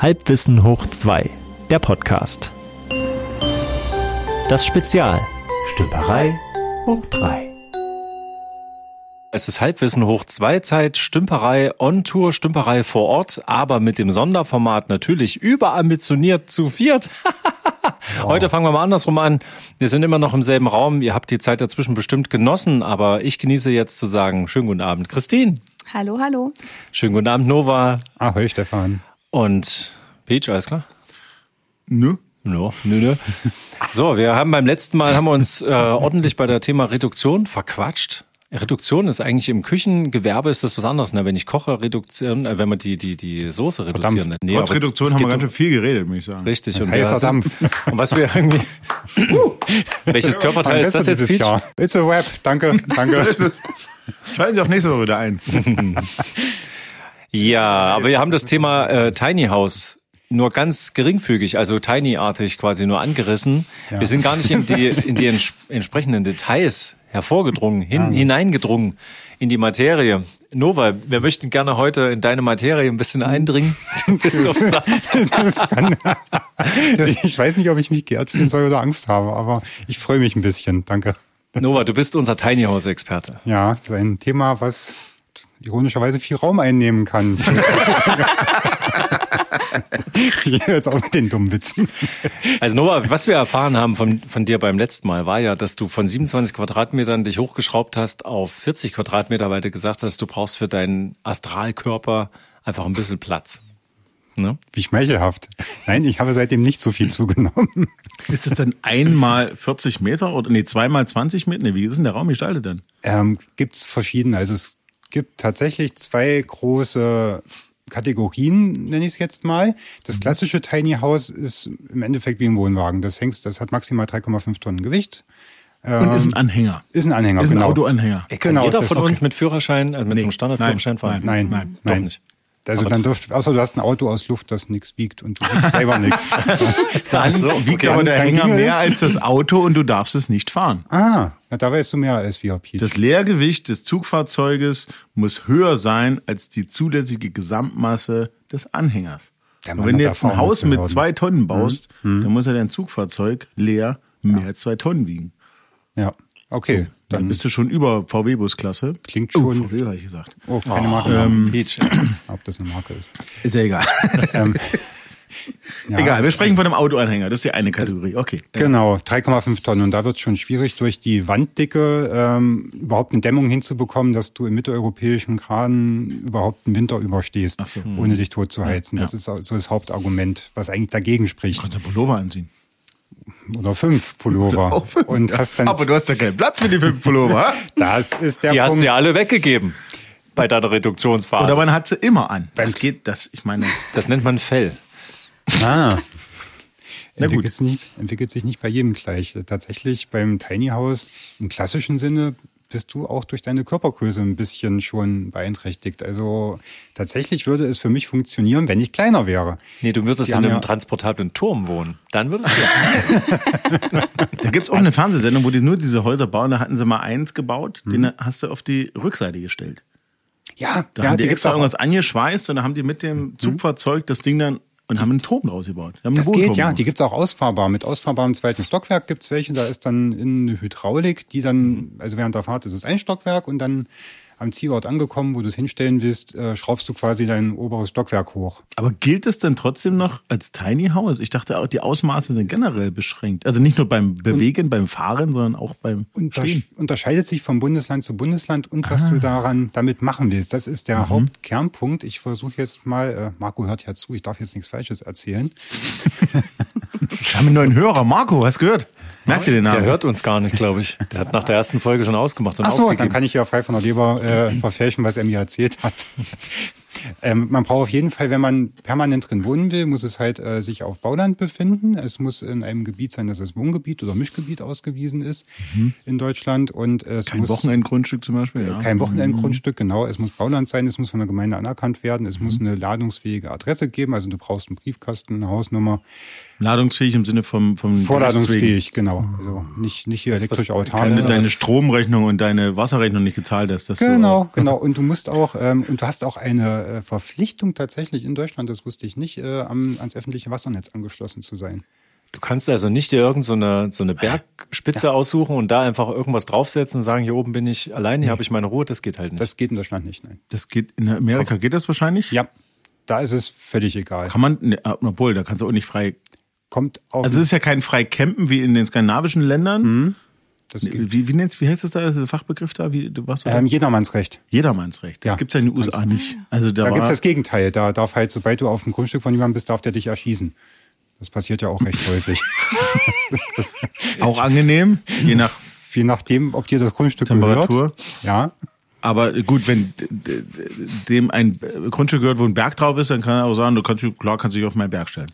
Halbwissen hoch 2, der Podcast. Das Spezial. Stümperei hoch 3. Es ist Halbwissen hoch 2 Zeit, Stümperei on Tour, Stümperei vor Ort, aber mit dem Sonderformat natürlich überambitioniert zu viert. Heute fangen wir mal andersrum an. Wir sind immer noch im selben Raum. Ihr habt die Zeit dazwischen bestimmt genossen, aber ich genieße jetzt zu sagen, schönen guten Abend, Christine. Hallo, hallo. Schönen guten Abend, Nova. Ahoi, Stefan. Und Peach, alles klar? Nö. No, nö, nö. So, wir haben beim letzten Mal haben wir uns äh, ordentlich bei der Thema Reduktion verquatscht. Reduktion ist eigentlich im Küchengewerbe ist das was anderes. Ne? Wenn ich koche, reduzieren, äh, wenn man die, die, die Soße reduzieren. Nee, Trotz Reduktion haben wir ganz schön viel geredet, muss ich sagen. Richtig. Und heißer Dampf. Und was wir irgendwie. welches Körperteil ist das jetzt, Peach? Jahr. It's a wrap. Danke, danke. Schalten Sie auch nächste Woche wieder ein. ja, aber wir haben das Thema äh, Tiny House nur ganz geringfügig, also tiny-artig quasi nur angerissen. Ja. Wir sind gar nicht in die, in die ents entsprechenden Details hervorgedrungen, hin, ja, hineingedrungen in die Materie. Nova, wir möchten gerne heute in deine Materie ein bisschen eindringen. Du bist Ich weiß nicht, ob ich mich geehrt fühlen soll oder Angst habe, aber ich freue mich ein bisschen. Danke. Nova, du bist unser Tiny House Experte. Ja, das ist ein Thema, was ironischerweise viel Raum einnehmen kann. ich jetzt auch mit den dummen Witzen. Also Nova, was wir erfahren haben von, von dir beim letzten Mal, war ja, dass du von 27 Quadratmetern dich hochgeschraubt hast auf 40 Quadratmeter, weil du gesagt hast, du brauchst für deinen Astralkörper einfach ein bisschen Platz. Ne? Wie schmeichelhaft. Nein, ich habe seitdem nicht so viel zugenommen. Ist es dann einmal 40 Meter oder nee, zweimal 20 Meter? Nee, wie ist denn der Raum gestaltet denn? Ähm, Gibt es verschiedene. Also es gibt tatsächlich zwei große Kategorien, nenne ich es jetzt mal. Das mhm. klassische Tiny House ist im Endeffekt wie ein Wohnwagen. Das hängt, das hat maximal 3,5 Tonnen Gewicht. Und ist ein ähm, Anhänger. Ist ein Anhänger, ist ein genau. Autoanhänger. Kann genau, jeder von uns mit Führerschein, äh, mit nee. so einem Standardführerschein fahren? Nein, nein, nein. nein. nicht. Also aber dann dürft, außer du hast ein Auto aus Luft, das nichts wiegt und du wiegst selber nichts. Dann so, wiegt okay. aber der Hänger mehr als das Auto und du darfst es nicht fahren. Ah, na, da weißt du mehr als VIP. Das Leergewicht des Zugfahrzeuges muss höher sein als die zulässige Gesamtmasse des Anhängers. Und wenn du jetzt ein Haus mit zwei Tonnen baust, mhm. dann muss ja dein Zugfahrzeug leer mehr ja. als zwei Tonnen wiegen. Ja. Okay. So, dann, bist du schon über VW-Busklasse. Klingt schon. Oh, VW habe ich gesagt. Oh, keine oh, Marke. Ähm, Ob das eine Marke ist. Ist ja egal. ja, Egal, wir sprechen von einem Autoanhänger. Das ist die eine Kategorie. Okay. Genau, 3,5 Tonnen. Und da wird es schon schwierig, durch die Wanddicke ähm, überhaupt eine Dämmung hinzubekommen, dass du im mitteleuropäischen Graden überhaupt einen Winter überstehst, so. ohne dich tot zu heizen. Ja. Das ist so das Hauptargument, was eigentlich dagegen spricht. Du kannst ja Pullover anziehen oder fünf Pullover. Fünf. Und hast dann Aber du hast ja keinen Platz für die fünf Pullover. das ist der die Punkt. hast du ja alle weggegeben bei deiner Reduktionsphase. Oder man hat sie immer an. Das geht, das, ich meine. Das nennt man Fell. Ah. entwickelt, sich nicht, entwickelt sich nicht bei jedem gleich. Tatsächlich beim Tiny House im klassischen Sinne bist du auch durch deine Körpergröße ein bisschen schon beeinträchtigt. Also tatsächlich würde es für mich funktionieren, wenn ich kleiner wäre. Nee, du würdest Die in einem ja transportablen Turm wohnen. Dann würdest du. da gibt's auch eine Fernsehsendung, wo die nur diese Häuser bauen. Da hatten sie mal eins gebaut, mhm. den hast du auf die Rückseite gestellt. Ja, da ja, haben die, die extra irgendwas angeschweißt und da haben die mit dem mhm. Zugfahrzeug das Ding dann und haben einen Turm draus gebaut. das geht, ja. Die gibt's auch ausfahrbar. Mit ausfahrbarem zweiten Stockwerk gibt's welche. Da ist dann eine Hydraulik, die dann, also während der Fahrt ist es ein Stockwerk und dann am Zielort angekommen, wo du es hinstellen willst, äh, schraubst du quasi dein oberes Stockwerk hoch. Aber gilt es denn trotzdem noch als Tiny House? Ich dachte auch, die Ausmaße sind generell beschränkt. Also nicht nur beim Bewegen, und, beim Fahren, sondern auch beim Stehen. Unterscheidet sich vom Bundesland zu Bundesland und was ah. du daran damit machen willst. Das ist der mhm. Hauptkernpunkt. Ich versuche jetzt mal, äh, Marco hört ja zu, ich darf jetzt nichts Falsches erzählen. Wir haben einen neuen Hörer. Marco, hast du gehört? Merkt ihr den Namen? Der hört uns gar nicht, glaube ich. Der hat nach der ersten Folge schon ausgemacht. Und Ach so, dann kann ich ja frei von der Leber äh, verfälschen, was er mir erzählt hat. ähm, man braucht auf jeden Fall, wenn man permanent drin wohnen will, muss es halt äh, sich auf Bauland befinden. Es muss in einem Gebiet sein, das als Wohngebiet oder Mischgebiet ausgewiesen ist mhm. in Deutschland. Und es kein muss, Wochenendgrundstück zum Beispiel. Ja. Kein Wochenendgrundstück, genau. Es muss Bauland sein, es muss von der Gemeinde anerkannt werden, es mhm. muss eine ladungsfähige Adresse geben. Also du brauchst einen Briefkasten, eine Hausnummer Ladungsfähig im Sinne vom, vom Vorladungsfähig, genau. Also nicht, nicht hier elektrisch autark. Keine deine Stromrechnung und deine Wasserrechnung nicht gezahlt hast. genau, so, genau. Und du musst auch, ähm, und du hast auch eine äh, Verpflichtung tatsächlich in Deutschland, das wusste ich nicht, äh, am, ans öffentliche Wassernetz angeschlossen zu sein. Du kannst also nicht dir irgendeine so, so eine Bergspitze ja. aussuchen und da einfach irgendwas draufsetzen und sagen, hier oben bin ich allein, hier nee. habe ich meine Ruhe. Das geht halt nicht. Das geht in Deutschland nicht, nein. Das geht in Amerika geht das wahrscheinlich? Ja. Da ist es völlig egal. Kann man, ne, obwohl, da kannst du auch nicht frei. Kommt auf. Also es ist ja kein frei campen wie in den skandinavischen Ländern. Mhm. Das wie, wie, wie heißt das da, das Fachbegriff da? Wie, du warst ähm, Jedermannsrecht. Jedermannsrecht. Das ja. gibt's ja in den USA nicht. Also da da gibt's das Gegenteil. Da darf halt, sobald du auf dem Grundstück von jemandem bist, darf der dich erschießen. Das passiert ja auch recht häufig. das auch angenehm, je nach je nachdem, ob dir das Grundstück Temperatur. gehört. Ja. Aber gut, wenn dem ein Grundstück gehört, wo ein Berg drauf ist, dann kann er auch sagen, du kannst klar kannst dich auf meinen Berg stellen.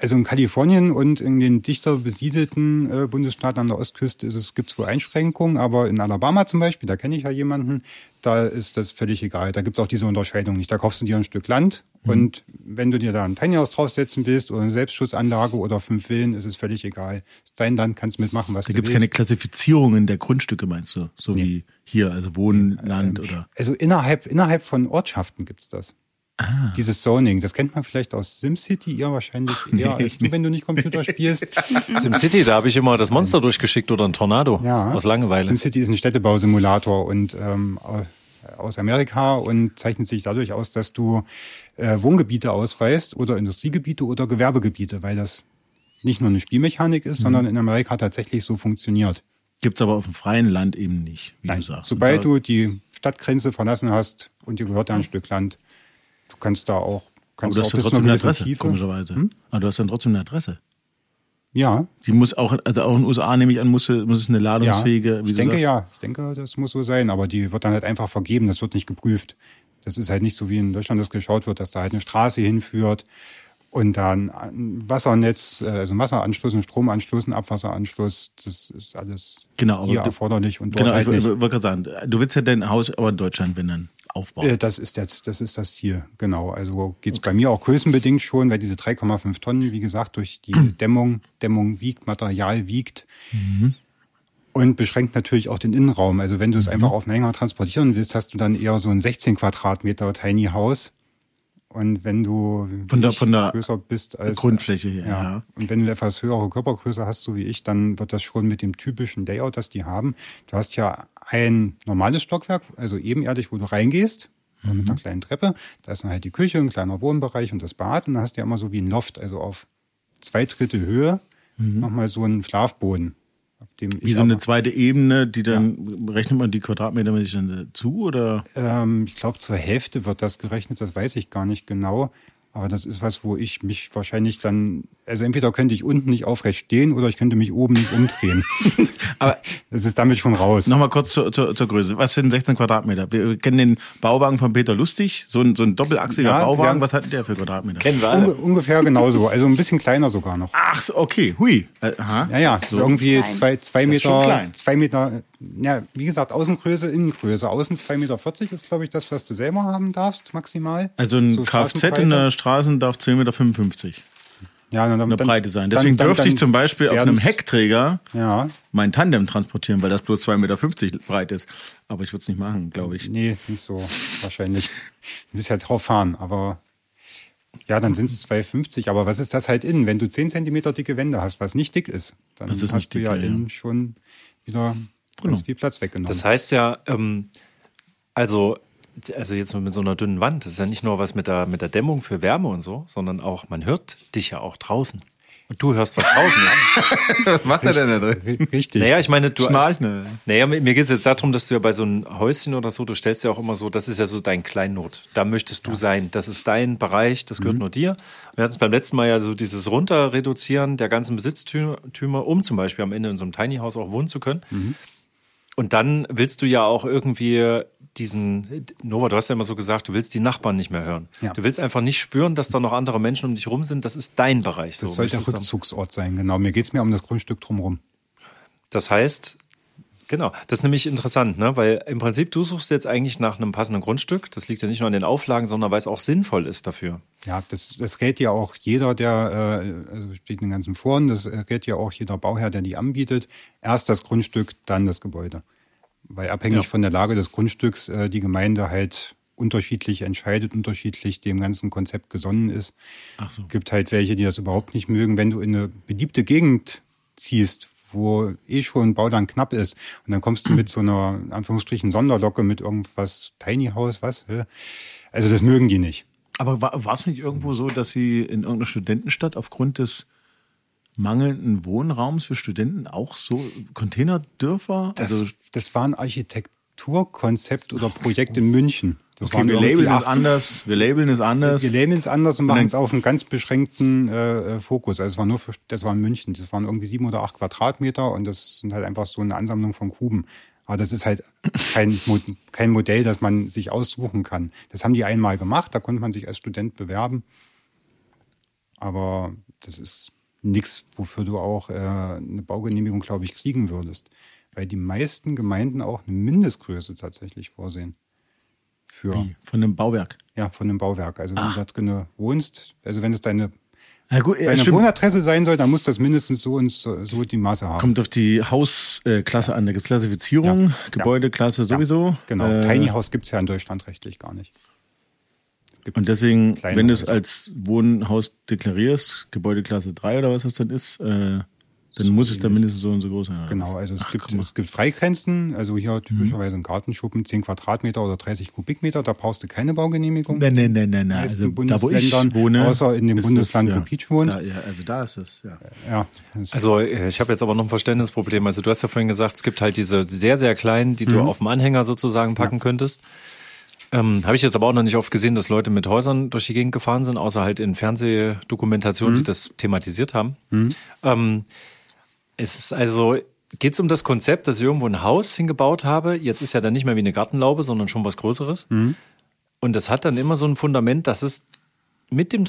Also in Kalifornien und in den dichter besiedelten äh, Bundesstaaten an der Ostküste ist es gibt es wohl Einschränkungen, aber in Alabama zum Beispiel, da kenne ich ja jemanden, da ist das völlig egal. Da gibt es auch diese Unterscheidung nicht. Da kaufst du dir ein Stück Land mhm. und wenn du dir da ein Tiny House draufsetzen willst oder eine Selbstschutzanlage oder fünf Villen, ist es völlig egal. Das ist dein Land, kannst mitmachen, was da du willst. Da gibt es keine Klassifizierungen der Grundstücke, meinst du? So nee. wie hier, also Wohnland ähm, oder? Also innerhalb, innerhalb von Ortschaften gibt es das. Ah. Dieses Zoning, das kennt man vielleicht aus SimCity, ihr wahrscheinlich eher nee. als du, wenn du nicht Computer spielst. SimCity, da habe ich immer das Monster durchgeschickt oder ein Tornado ja. aus Langeweile. SimCity ist ein Städtebausimulator und ähm, aus Amerika und zeichnet sich dadurch aus, dass du äh, Wohngebiete ausweist oder Industriegebiete oder Gewerbegebiete, weil das nicht nur eine Spielmechanik ist, mhm. sondern in Amerika tatsächlich so funktioniert. Gibt's aber auf dem freien Land eben nicht, wie Nein. du sagst. Sobald du die Stadtgrenze verlassen hast und dir gehört da ein Stück Land, Du kannst da auch. Kannst aber du hast ja trotzdem eine Adresse, Tiefe. komischerweise. Hm? Aber du hast dann trotzdem eine Adresse. Ja. Die muss auch, also auch in den USA nehme ich an, muss, muss es eine ladungsfähige. Ja, ich denke sagst. ja, ich denke, das muss so sein, aber die wird dann halt einfach vergeben, das wird nicht geprüft. Das ist halt nicht so wie in Deutschland das geschaut wird, dass da halt eine Straße hinführt und dann ein Wassernetz, äh, also ein Wasseranschluss, ein Stromanschluss, ein Abwasseranschluss, das ist alles genau, hier erforderlich und dort Genau, halt ich wollte gerade sagen, du willst ja dein Haus aber in Deutschland, dann aufbauen. Äh, das ist das, das ist das Ziel, genau. Also geht es okay. bei mir auch größenbedingt schon, weil diese 3,5 Tonnen, wie gesagt, durch die Dämmung, Dämmung wiegt, Material wiegt. Mhm. Und beschränkt natürlich auch den Innenraum. Also wenn du es mhm. einfach auf einen Hänger transportieren willst, hast du dann eher so ein 16 Quadratmeter Tiny House. Und wenn du von der, von der größer bist als Grundfläche hier, ja, ja. Und wenn du etwas höhere Körpergröße hast, so wie ich, dann wird das schon mit dem typischen Layout, das die haben. Du hast ja ein normales Stockwerk, also ebenerdig, wo du reingehst, mhm. mit einer kleinen Treppe. Da ist dann halt die Küche, ein kleiner Wohnbereich und das Bad. Und dann hast du ja immer so wie ein Loft, also auf zwei Drittel Höhe, mhm. nochmal so einen Schlafboden. Wie so eine zweite Ebene, die dann ja. rechnet man die Quadratmeter mit dann zu oder? Ähm, ich glaube zur Hälfte wird das gerechnet, das weiß ich gar nicht genau. Aber das ist was, wo ich mich wahrscheinlich dann, also entweder könnte ich unten nicht aufrecht stehen oder ich könnte mich oben nicht umdrehen. Aber es ist damit schon raus. Nochmal kurz zur, zur, zur Größe. Was sind 16 Quadratmeter? Wir kennen den Bauwagen von Peter Lustig, so ein, so ein doppelachsiger ja, Bauwagen. Was hat der für Quadratmeter? Kennen wir alle. Unge ungefähr genauso. Also ein bisschen kleiner sogar noch. Ach, okay. Hui. Äh, aha. Ja, ja. So. Ist irgendwie zwei, zwei Meter, zwei Meter ja, wie gesagt, Außengröße, Innengröße. Außen 2,40 Meter ist, glaube ich, das, was du selber haben darfst, maximal. Also ein so Kfz in der Straße darf 10,55 Meter ja, dann, dann, eine Breite sein. Deswegen dann, dürfte ich zum Beispiel auf einem Heckträger ja. mein Tandem transportieren, weil das bloß 2,50 Meter breit ist. Aber ich würde es nicht machen, glaube ich. Nee, ist nicht so wahrscheinlich. Du musst ja drauf fahren, aber ja, dann sind es 2,50. Aber was ist das halt innen? Wenn du 10 Zentimeter dicke Wände hast, was nicht dick ist, dann ist hast du ja innen schon wieder genau. ganz viel Platz weggenommen. Das heißt ja, ähm, also, also jetzt mit so einer dünnen Wand, das ist ja nicht nur was mit der, mit der Dämmung für Wärme und so, sondern auch, man hört dich ja auch draußen. Und du hörst was draußen was macht er denn da drin? Richtig. Naja, ich meine, du. Schnarcht, ne? Naja, mir geht es jetzt darum, dass du ja bei so einem Häuschen oder so, du stellst ja auch immer so, das ist ja so dein Kleinnot. Da möchtest du ja. sein. Das ist dein Bereich, das gehört mhm. nur dir. Wir hatten es beim letzten Mal ja so dieses Runterreduzieren der ganzen Besitztümer, um zum Beispiel am Ende in so einem Tiny House auch wohnen zu können. Mhm. Und dann willst du ja auch irgendwie diesen, Nova, du hast ja immer so gesagt, du willst die Nachbarn nicht mehr hören. Ja. Du willst einfach nicht spüren, dass da noch andere Menschen um dich rum sind. Das ist dein Bereich. Das so, soll der Rückzugsort sein, genau. Mir geht es mir um das Grundstück drumherum. Das heißt, Genau, das ist nämlich interessant, ne? weil im Prinzip du suchst jetzt eigentlich nach einem passenden Grundstück. Das liegt ja nicht nur an den Auflagen, sondern weil es auch sinnvoll ist dafür. Ja, das, das rät ja auch jeder, der, äh, also steht in den ganzen Foren, das rät ja auch jeder Bauherr, der die anbietet. Erst das Grundstück, dann das Gebäude. Weil abhängig ja. von der Lage des Grundstücks äh, die Gemeinde halt unterschiedlich entscheidet, unterschiedlich dem ganzen Konzept gesonnen ist. Ach so. Gibt halt welche, die das überhaupt nicht mögen. Wenn du in eine beliebte Gegend ziehst, wo eh schon Bauland knapp ist. Und dann kommst du mit so einer, in Anführungsstrichen, Sonderlocke mit irgendwas Tiny House, was? Also das mögen die nicht. Aber war es nicht irgendwo so, dass sie in irgendeiner Studentenstadt aufgrund des mangelnden Wohnraums für Studenten auch so Containerdörfer? Das, also das war ein Architekturkonzept oder Projekt in München. Das okay, wir labeln es anders. Wir labeln es anders. Wir labeln es anders und machen es auf einen ganz beschränkten äh, äh, Fokus. Also es war nur für, das war in München. Das waren irgendwie sieben oder acht Quadratmeter und das sind halt einfach so eine Ansammlung von Kuben. Aber das ist halt kein, kein Modell, das man sich aussuchen kann. Das haben die einmal gemacht, da konnte man sich als Student bewerben. Aber das ist nichts, wofür du auch äh, eine Baugenehmigung, glaube ich, kriegen würdest. Weil die meisten Gemeinden auch eine Mindestgröße tatsächlich vorsehen für. Wie? Von einem Bauwerk? Ja, von einem Bauwerk. Also wenn Ach. du dort drin wohnst, also wenn es deine ja, gut, deine stimmt. Wohnadresse sein soll, dann muss das mindestens so und so, so die Maße haben. Kommt auf die Hausklasse an. Da gibt es Klassifizierung, ja. Gebäudeklasse sowieso. Ja, genau. Äh, Tiny House gibt es ja in Deutschland rechtlich gar nicht. Und deswegen, wenn du es als Wohnhaus deklarierst, Gebäudeklasse 3 oder was das dann ist, äh, dann so muss es dann mindestens so und so groß sein. Genau, also es, Ach, gibt, es gibt Freigrenzen, also hier typischerweise ein Gartenschuppen, 10 Quadratmeter oder 30 Kubikmeter, da brauchst du keine Baugenehmigung. Nein, nein, nein, nein, nein. Also da, wo ich wohne, außer in dem Bundesland, es, wo Peach wohnt. Da, ja, also da ist es, ja. ja also äh, ich habe jetzt aber noch ein Verständnisproblem. Also du hast ja vorhin gesagt, es gibt halt diese sehr, sehr kleinen, die mhm. du auf dem Anhänger sozusagen packen ja. könntest. Ähm, Habe ich jetzt aber auch noch nicht oft gesehen, dass Leute mit Häusern durch die Gegend gefahren sind, außer halt in Fernsehdokumentationen, mhm. die das thematisiert haben. Mhm. Ähm, es ist also, geht es um das Konzept, dass ich irgendwo ein Haus hingebaut habe? Jetzt ist ja dann nicht mehr wie eine Gartenlaube, sondern schon was Größeres. Mhm. Und das hat dann immer so ein Fundament, dass es mit dem,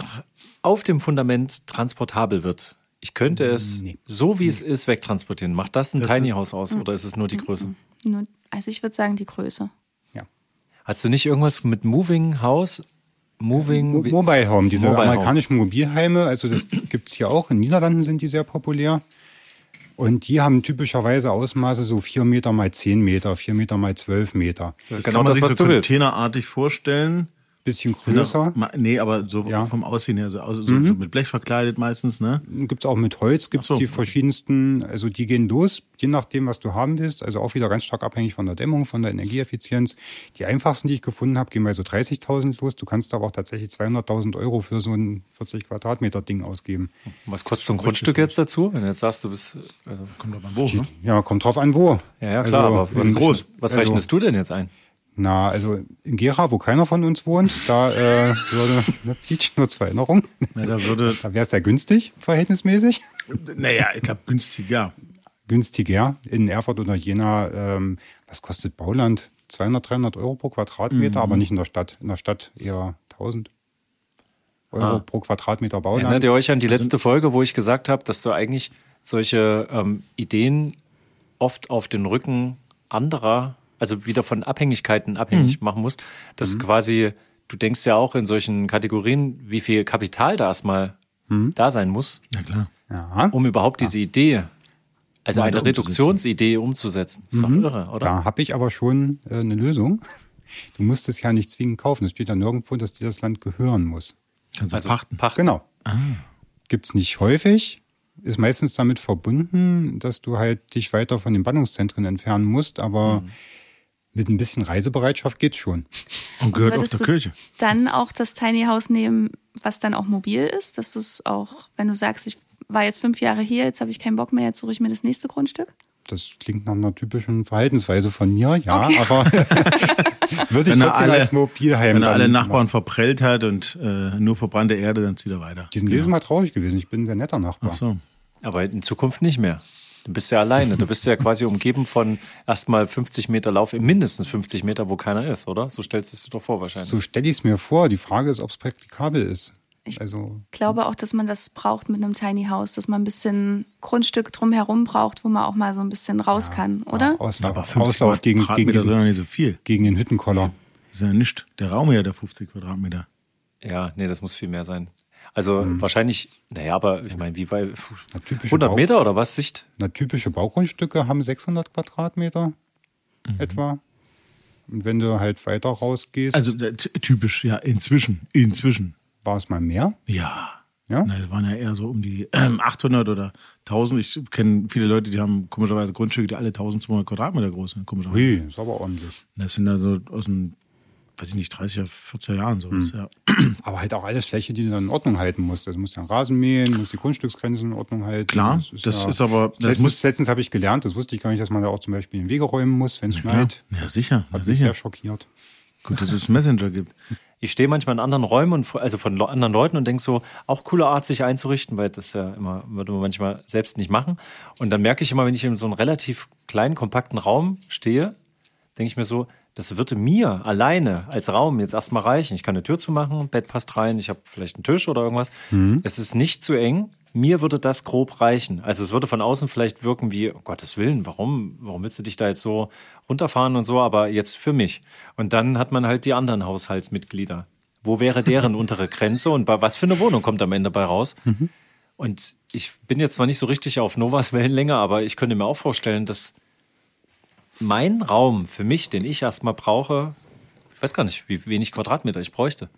auf dem Fundament transportabel wird. Ich könnte es nee. so wie nee. es ist wegtransportieren. Macht das ein das Tiny House aus oder ist es nur die Größe? also ich würde sagen die Größe. Ja. Hast du nicht irgendwas mit Moving House? Moving Mo Mobile Home, diese Mobile amerikanischen Home. Mobilheime, also das gibt es hier auch. In Niederlanden sind die sehr populär. Und die haben typischerweise Ausmaße so 4 Meter mal 10 Meter, 4 Meter mal 12 Meter. Das, das genau kann man das, sich was so containerartig vorstellen bisschen größer. Auch, nee, aber so ja. vom Aussehen her, so, so, mhm. so, mit Blech verkleidet meistens, ne? Gibt's auch mit Holz, gibt's so. die verschiedensten, also die gehen los, je nachdem, was du haben willst, also auch wieder ganz stark abhängig von der Dämmung, von der Energieeffizienz. Die einfachsten, die ich gefunden habe, gehen bei so 30.000 los. Du kannst aber auch tatsächlich 200.000 Euro für so ein 40 Quadratmeter Ding ausgeben. Was kostet so ein Grundstück jetzt dazu, wenn du jetzt sagst, du bist, also kommt drauf an wo, ne? Ja, kommt drauf an wo. Ja, ja klar, also, aber was, groß. was also, rechnest du denn jetzt ein? Na, also in Gera, wo keiner von uns wohnt, da äh, würde ne, Peach nur zur Erinnerung. Na, da würde. Da wäre es ja günstig, verhältnismäßig. Naja, ich glaube günstiger. Günstiger. In Erfurt oder Jena, ähm, was kostet Bauland? 200, 300 Euro pro Quadratmeter, mhm. aber nicht in der Stadt. In der Stadt eher 1000 Euro ah. pro Quadratmeter Bauland. Erinnert ihr euch an die letzte Folge, wo ich gesagt habe, dass du eigentlich solche ähm, Ideen oft auf den Rücken anderer also wieder von Abhängigkeiten abhängig mhm. machen musst, dass mhm. quasi, du denkst ja auch in solchen Kategorien, wie viel Kapital da erstmal mhm. da sein muss. Ja, klar. Ja. Um überhaupt diese Idee, also eine Reduktionsidee umzusetzen. Das ist doch mhm. irre, oder? Da habe ich aber schon äh, eine Lösung. Du musst es ja nicht zwingend kaufen. Es steht ja nirgendwo, dass dir das Land gehören muss. Also, also pachten. pachten. Genau. Ah. Gibt es nicht häufig. Ist meistens damit verbunden, dass du halt dich weiter von den Bannungszentren entfernen musst, aber mhm mit ein bisschen Reisebereitschaft geht's schon. Und gehört auf der Kirche. Dann auch das Tiny House nehmen, was dann auch mobil ist, dass du es auch, wenn du sagst, ich war jetzt fünf Jahre hier, jetzt habe ich keinen Bock mehr, jetzt suche ich mir das nächste Grundstück. Das klingt nach einer typischen Verhaltensweise von mir, ja, okay. aber würde ich wenn trotzdem alle, als Mobilheim. Wenn er alle Nachbarn machen. verprellt hat und äh, nur verbrannte Erde, dann zieht er weiter. Die sind genau. Mal traurig gewesen. Ich bin ein sehr netter Nachbar. Ach so. Aber in Zukunft nicht mehr. Du bist ja alleine. Du bist ja quasi umgeben von erstmal 50 Meter Lauf, mindestens 50 Meter, wo keiner ist, oder? So stellst du es dir doch vor wahrscheinlich. So stelle ich es mir vor. Die Frage ist, ob es praktikabel ist. Ich also, glaube auch, dass man das braucht mit einem Tiny House, dass man ein bisschen Grundstück drumherum braucht, wo man auch mal so ein bisschen raus ja, kann, oder? Auslauf, aber 50 Auslauf gegen, gegen, diesen, ja nicht so viel. gegen den Hüttenkoller. Das ist ja nicht der Raum hier, der 50 Quadratmeter. Ja, nee, das muss viel mehr sein. Also hm. wahrscheinlich, naja, aber ich meine, wie weit? 100 Meter oder was Sicht? Na, typische Baugrundstücke haben 600 Quadratmeter mhm. etwa. Und wenn du halt weiter rausgehst. Also typisch, ja, inzwischen, inzwischen. War es mal mehr? Ja. Ja? Nein, es waren ja eher so um die äh, 800 oder 1000. Ich kenne viele Leute, die haben komischerweise Grundstücke, die alle 1200 Quadratmeter groß sind. Komischerweise. Ui, ist aber ordentlich. Das sind also aus dem weiß ich nicht, 30er, 40er Jahren sowas, hm. ja. Aber halt auch alles Fläche, die du dann in Ordnung halten musst. Also musst ja Rasen mähen, musst die Grundstücksgrenzen in Ordnung halten. Klar, das ist, das ja, ist aber. Das letztens, muss, letztens habe ich gelernt, das wusste ich gar nicht, dass man da auch zum Beispiel den Wege räumen muss, wenn es schneit. Ja, sicher. Hat mich sicher. sehr schockiert. Gut, dass es Messenger gibt. Ich stehe manchmal in anderen Räumen und also von anderen Leuten und denke so, auch coole Art, sich einzurichten, weil das ja immer, würde man manchmal selbst nicht machen. Und dann merke ich immer, wenn ich in so einem relativ kleinen, kompakten Raum stehe, denke ich mir so, das würde mir alleine als Raum jetzt erstmal reichen. Ich kann eine Tür zumachen, Bett passt rein, ich habe vielleicht einen Tisch oder irgendwas. Mhm. Es ist nicht zu eng. Mir würde das grob reichen. Also es würde von außen vielleicht wirken wie, um Gottes Willen, warum, warum willst du dich da jetzt so runterfahren und so, aber jetzt für mich. Und dann hat man halt die anderen Haushaltsmitglieder. Wo wäre deren untere Grenze und bei was für eine Wohnung kommt am Ende bei raus? Mhm. Und ich bin jetzt zwar nicht so richtig auf Novas Wellenlänge, aber ich könnte mir auch vorstellen, dass mein Raum für mich, den ich erstmal brauche, ich weiß gar nicht, wie wenig Quadratmeter ich bräuchte.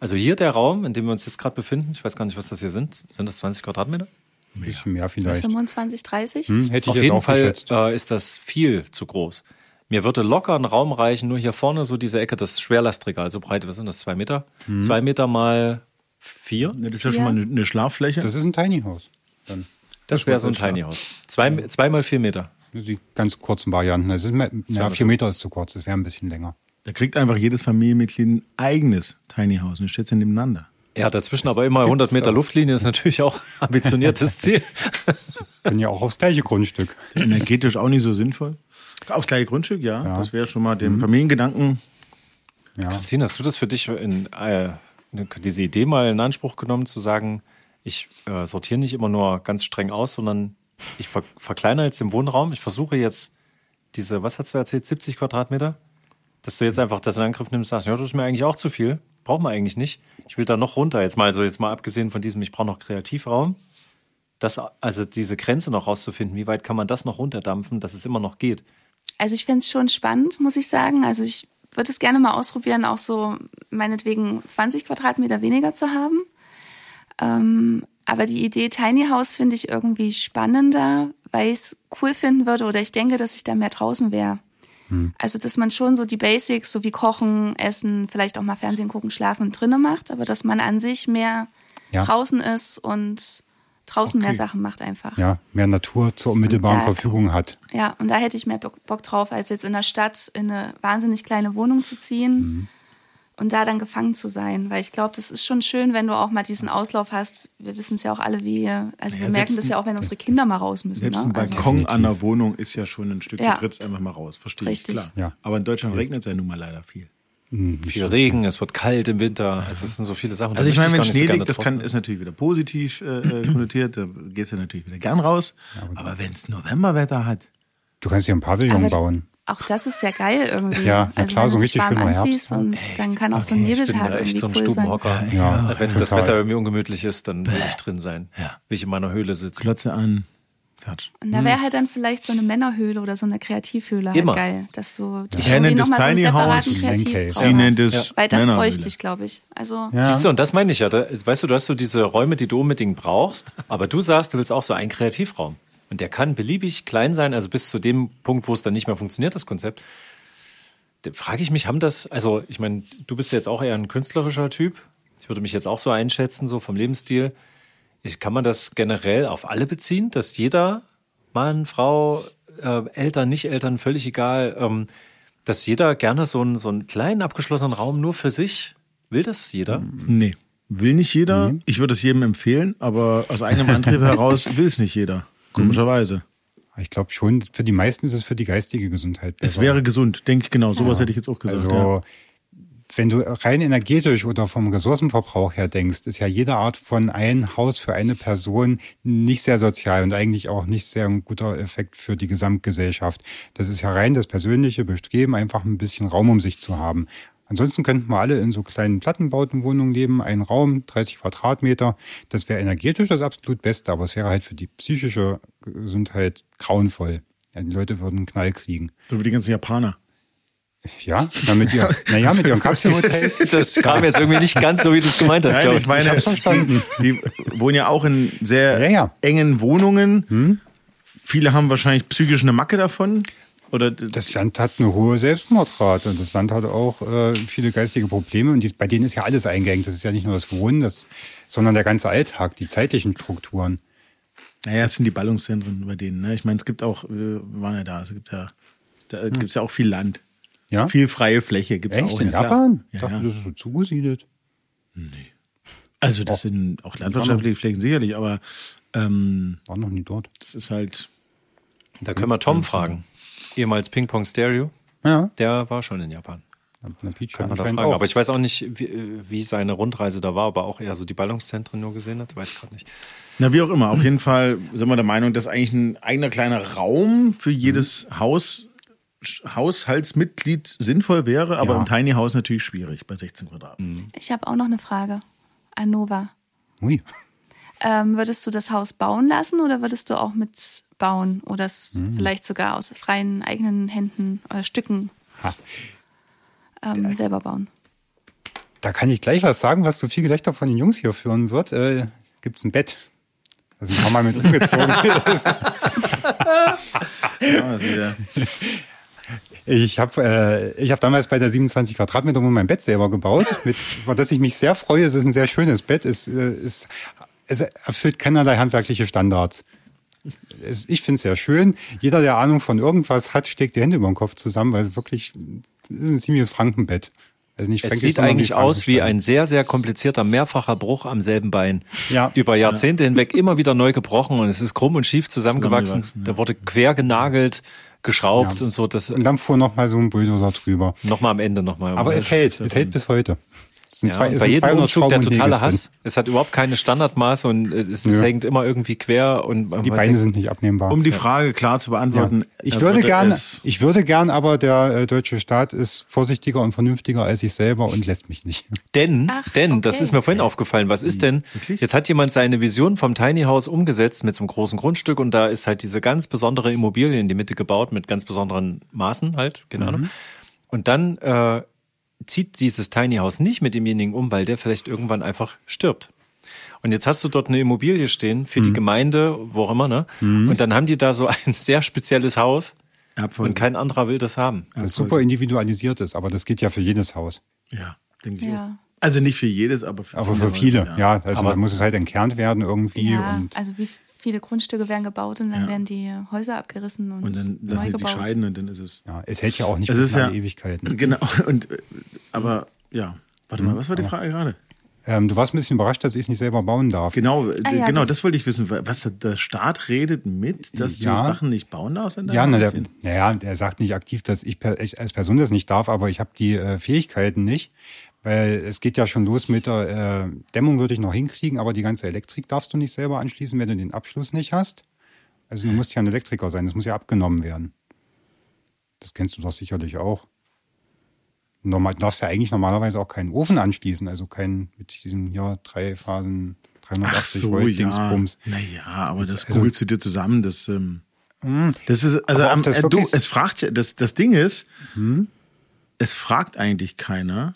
Also hier der Raum, in dem wir uns jetzt gerade befinden, ich weiß gar nicht, was das hier sind. Sind das 20 Quadratmeter? Ein bisschen mehr vielleicht. 25, 30? Hm, hätte ich Auf jeden auch Fall äh, ist das viel zu groß. Mir würde locker ein Raum reichen, nur hier vorne so diese Ecke, das Schwerlastregal, so breit, was sind das, zwei Meter? Hm. Zwei Meter mal vier? Das ist ja, ja, schon mal eine Schlaffläche. Das ist ein Tiny House. Dann. Das, das wäre so ein Tiny House. Zwei, zwei mal vier Meter. Die ganz kurzen Varianten. Das ist, ja, vier Meter ist zu kurz, das wäre ein bisschen länger. Da kriegt einfach jedes Familienmitglied ein eigenes Tiny House und stellst sie nebeneinander. Ja, dazwischen das aber immer 100 Meter Luftlinie ist natürlich auch ambitioniertes Ziel. Können ja auch aufs gleiche Grundstück. Energetisch auch nicht so sinnvoll. Aufs gleiche Grundstück, ja. ja. Das wäre schon mal dem mhm. Familiengedanken. Ja. Christine, hast du das für dich in, äh, diese Idee mal in Anspruch genommen, zu sagen, ich äh, sortiere nicht immer nur ganz streng aus, sondern ich ver verkleinere jetzt den Wohnraum. Ich versuche jetzt diese, was hast du erzählt, 70 Quadratmeter? Dass du jetzt einfach das in Angriff nimmst und sagst, ja, das ist mir eigentlich auch zu viel. Braucht man eigentlich nicht. Ich will da noch runter. Jetzt mal, also jetzt mal abgesehen von diesem, ich brauche noch Kreativraum. Das, also diese Grenze noch rauszufinden, wie weit kann man das noch runterdampfen, dass es immer noch geht. Also ich finde es schon spannend, muss ich sagen. Also ich würde es gerne mal ausprobieren, auch so meinetwegen 20 Quadratmeter weniger zu haben. Ähm, aber die Idee Tiny House finde ich irgendwie spannender, weil ich es cool finden würde oder ich denke, dass ich da mehr draußen wäre. Hm. Also, dass man schon so die Basics, so wie Kochen, Essen, vielleicht auch mal Fernsehen gucken, Schlafen drinnen macht, aber dass man an sich mehr ja. draußen ist und draußen okay. mehr Sachen macht einfach. Ja, mehr Natur zur unmittelbaren da, Verfügung hat. Ja, und da hätte ich mehr Bock drauf, als jetzt in der Stadt in eine wahnsinnig kleine Wohnung zu ziehen. Mhm und da dann gefangen zu sein, weil ich glaube, das ist schon schön, wenn du auch mal diesen Auslauf hast. Wir wissen es ja auch alle, wie, also ja, wir merken das ja auch, wenn unsere Kinder mal raus müssen. Selbst ne? ein also Balkon also, an der Wohnung ist ja schon ein Stück, ja. du trittst einfach mal raus, verstehe ich, klar. Ja. Aber in Deutschland regnet es ja nun mal leider viel. Mhm, viel Regen, es wird kalt im Winter, es sind so viele Sachen. Also ich meine, wenn Schnee liegt, so das kann, ist natürlich wieder positiv äh, äh konnotiert, da gehst du natürlich wieder gern raus. Ja, aber wenn es Novemberwetter hat. Du kannst ja ein Pavillon aber bauen. Auch das ist ja geil irgendwie. Ja, also klar, so ein richtig schöner Herbst. Und echt? dann kann auch okay. so ein Nebeltag ich bin echt so ein cool Stubenhocker. Ja, ja, wenn das Wetter irgendwie ungemütlich ist, dann will ich drin sein. Ja. Will ich in meiner Höhle sitzen. Klotze an. Quatsch. Und da wäre halt dann vielleicht so eine Männerhöhle oder so eine Kreativhöhle halt geil, dass du ich nenne das Tiny so House. Sie nennt es Weil das bräuchte ich, glaube ich. Also ja. Siehst du, und das meine ich ja. Da, weißt du, du hast so diese Räume, die du unbedingt brauchst, aber du sagst, du willst auch so einen Kreativraum. Und der kann beliebig klein sein, also bis zu dem Punkt, wo es dann nicht mehr funktioniert, das Konzept frage ich mich, haben das, also ich meine, du bist jetzt auch eher ein künstlerischer Typ. Ich würde mich jetzt auch so einschätzen, so vom Lebensstil. Ich, kann man das generell auf alle beziehen, dass jeder Mann, Frau, äh, Eltern, nicht Eltern, völlig egal, ähm, dass jeder gerne so einen, so einen kleinen abgeschlossenen Raum nur für sich, will das jeder? Nee. Will nicht jeder. Nee. Ich würde es jedem empfehlen, aber aus eigenem Antrieb heraus will es nicht jeder. Komischerweise. Ich glaube schon, für die meisten ist es für die geistige Gesundheit besser. Es wäre gesund, denke ich genau. Sowas ja. hätte ich jetzt auch gesagt. Also ja. wenn du rein energetisch oder vom Ressourcenverbrauch her denkst, ist ja jede Art von ein Haus für eine Person nicht sehr sozial und eigentlich auch nicht sehr ein guter Effekt für die Gesamtgesellschaft. Das ist ja rein das persönliche Bestreben, einfach ein bisschen Raum um sich zu haben. Ansonsten könnten wir alle in so kleinen Plattenbautenwohnungen leben, ein Raum, 30 Quadratmeter. Das wäre energetisch das absolut Beste, aber es wäre halt für die psychische Gesundheit grauenvoll. Ja, die Leute würden einen Knall kriegen. So wie die ganzen Japaner. Ja, mit ihr, naja, mit ihren Kapselhotels. Das kam jetzt irgendwie nicht ganz so, wie du es gemeint hast. Nein, ich meine, ich verstanden. Die, die, wohnen ja auch in sehr ja, ja. engen Wohnungen. Hm? Viele haben wahrscheinlich psychisch eine Macke davon. Oder das Land hat eine hohe Selbstmordrate und das Land hat auch äh, viele geistige Probleme und die, bei denen ist ja alles eingeengt. Das ist ja nicht nur das Wohnen, das, sondern der ganze Alltag, die zeitlichen Strukturen. Naja, es sind die Ballungszentren bei denen. Ne? Ich meine, es gibt auch, wir waren ja da, es gibt ja, da hm. gibt es ja auch viel Land. Ja? Viel freie Fläche gibt es auch. in Japan? Ja, ich dachte, ja. das ist so zugesiedelt. Nee. Also das auch, sind auch landwirtschaftliche Flächen sicherlich, aber ähm, war noch nie dort. Das ist halt. Da können wir Tom fragen. Ehemals Ping Pong Stereo. Ja. Der war schon in Japan. Kann man da fragen. Auch. Aber ich weiß auch nicht, wie, wie, seine Rundreise da war, aber auch eher so die Ballungszentren nur gesehen hat. Weiß ich gerade nicht. Na, wie auch immer. Auf jeden Fall sind wir der Meinung, dass eigentlich ein eigener kleiner Raum für jedes mhm. Haus Haushaltsmitglied sinnvoll wäre, aber ja. im Tiny House natürlich schwierig bei 16 Quadratmetern. Mhm. Ich habe auch noch eine Frage an Nova. Ui. Ähm, würdest du das Haus bauen lassen oder würdest du auch mit bauen oder es mhm. vielleicht sogar aus freien eigenen Händen oder Stücken ähm, selber bauen? Da kann ich gleich was sagen, was so viel Gelächter von den Jungs hier führen wird. Äh, Gibt es ein Bett? Das ist ein paar Mal mit umgezogen ich habe äh, ich hab damals bei der 27 Quadratmeter mein Bett selber gebaut, mit, über das ich mich sehr freue. Es ist ein sehr schönes Bett. Es, äh, es, es erfüllt keinerlei handwerkliche Standards. Es, ich finde es sehr schön. Jeder, der Ahnung von irgendwas hat, steckt die Hände über den Kopf zusammen, weil es wirklich ist ein ziemliches Frankenbett. Also nicht es sieht eigentlich aus wie ein sehr, sehr komplizierter mehrfacher Bruch am selben Bein. Ja. Über Jahrzehnte ja. hinweg immer wieder neu gebrochen und es ist krumm und schief zusammengewachsen. zusammengewachsen ja. Da wurde quer genagelt geschraubt ja. und so. Das, und dann fuhr noch mal so ein Bulldozer drüber. Nochmal am Ende nochmal. Aber es hält, es hält bis heute. Es sind ja, zwei, es bei sind jedem Umzug der totale Hass. Es hat überhaupt keine Standardmaße und es, es hängt immer irgendwie quer und die Beine denkt, sind nicht abnehmbar. Um die Frage klar zu beantworten. Ja. Ich würde gern, ich würde gern, aber der äh, deutsche Staat ist vorsichtiger und vernünftiger als ich selber und lässt mich nicht. Denn, Ach, denn, okay. das ist mir vorhin aufgefallen. Was ist denn? Wirklich? Jetzt hat jemand seine Vision vom Tiny House umgesetzt mit so einem großen Grundstück und da ist halt diese ganz besondere Immobilie in die Mitte gebaut mit ganz besonderen Maßen halt, genau. Mhm. Und dann äh, zieht dieses Tiny House nicht mit demjenigen um, weil der vielleicht irgendwann einfach stirbt. Und jetzt hast du dort eine Immobilie stehen für mhm. die Gemeinde, wo auch immer, ne? Mhm. Und dann haben die da so ein sehr spezielles Haus. Abfolge. Und kein anderer will das haben. Das super individualisiert ist, aber das geht ja für jedes Haus. Ja, denke ich ja. auch. Also nicht für jedes, aber für, aber für viele. ja. ja. also aber muss es halt entkernt werden irgendwie. Ja, also wie viele Grundstücke werden gebaut und dann ja. werden die Häuser abgerissen und, und dann lassen die sich scheiden und dann ist es. Ja, es hält ja auch nicht bis ja, Ewigkeiten. Genau. Und aber ja, warte mal, was war die Frage gerade? Ähm, du warst ein bisschen überrascht, dass ich es nicht selber bauen darf. Genau, ah, ja, genau, das, das, wollte ich wissen. Was der Staat redet mit, dass ja, du Sachen nicht bauen darfst? ja, na, der, naja, er sagt nicht aktiv, dass ich, ich, als Person das nicht darf, aber ich habe die äh, Fähigkeiten nicht. Weil es geht ja schon los mit der äh, Dämmung würde ich noch hinkriegen, aber die ganze Elektrik darfst du nicht selber anschließen, wenn du den Abschluss nicht hast. Also du musst ja ein Elektriker sein, das muss ja abgenommen werden. Das kennst du doch sicherlich auch. Normal, du darfst ja eigentlich normalerweise auch keinen Ofen anschließen, also keinen mit diesem ja drei Phasen 380 so, Volt Dingsbums. Ja. Naja, aber das, das also, googelst du dir zusammen, das ähm, hm. das ist also am, das äh, du, es fragt ja das das Ding ist, hm? es fragt eigentlich keiner.